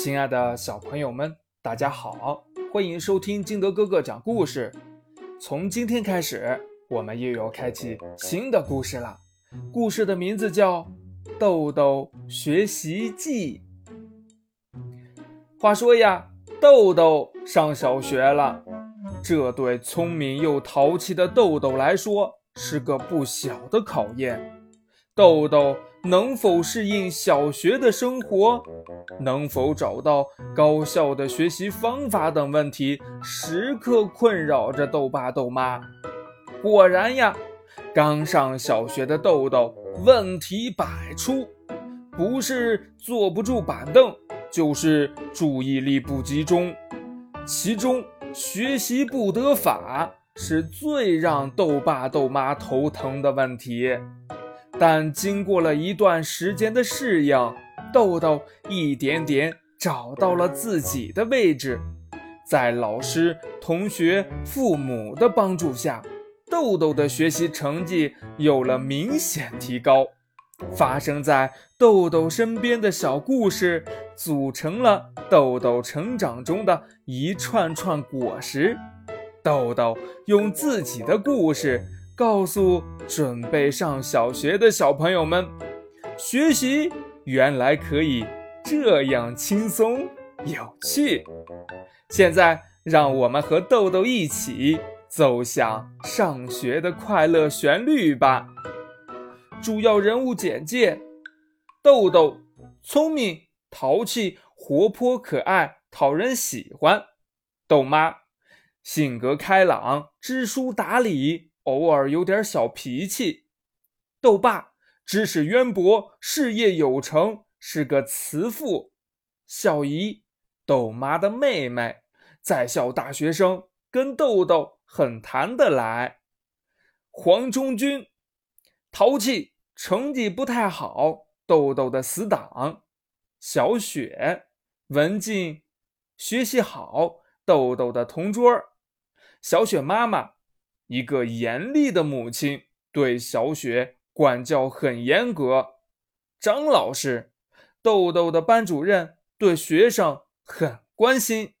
亲爱的小朋友们，大家好，欢迎收听金德哥哥讲故事。从今天开始，我们又要开启新的故事了。故事的名字叫《豆豆学习记》。话说呀，豆豆上小学了，这对聪明又淘气的豆豆来说是个不小的考验。豆豆能否适应小学的生活，能否找到高效的学习方法等问题，时刻困扰着豆爸豆妈。果然呀，刚上小学的豆豆问题百出，不是坐不住板凳，就是注意力不集中，其中学习不得法是最让豆爸豆妈头疼的问题。但经过了一段时间的适应，豆豆一点点找到了自己的位置。在老师、同学、父母的帮助下，豆豆的学习成绩有了明显提高。发生在豆豆身边的小故事，组成了豆豆成长中的一串串果实。豆豆用自己的故事。告诉准备上小学的小朋友们，学习原来可以这样轻松有趣。现在，让我们和豆豆一起奏响上学的快乐旋律吧。主要人物简介：豆豆聪明、淘气、活泼可爱，讨人喜欢；豆妈性格开朗、知书达理。偶尔有点小脾气，豆爸知识渊博，事业有成，是个慈父。小姨豆妈的妹妹，在校大学生，跟豆豆很谈得来。黄忠军淘气，成绩不太好，豆豆的死党。小雪文静，学习好，豆豆的同桌。小雪妈妈。一个严厉的母亲对小雪管教很严格，张老师，豆豆的班主任对学生很关心。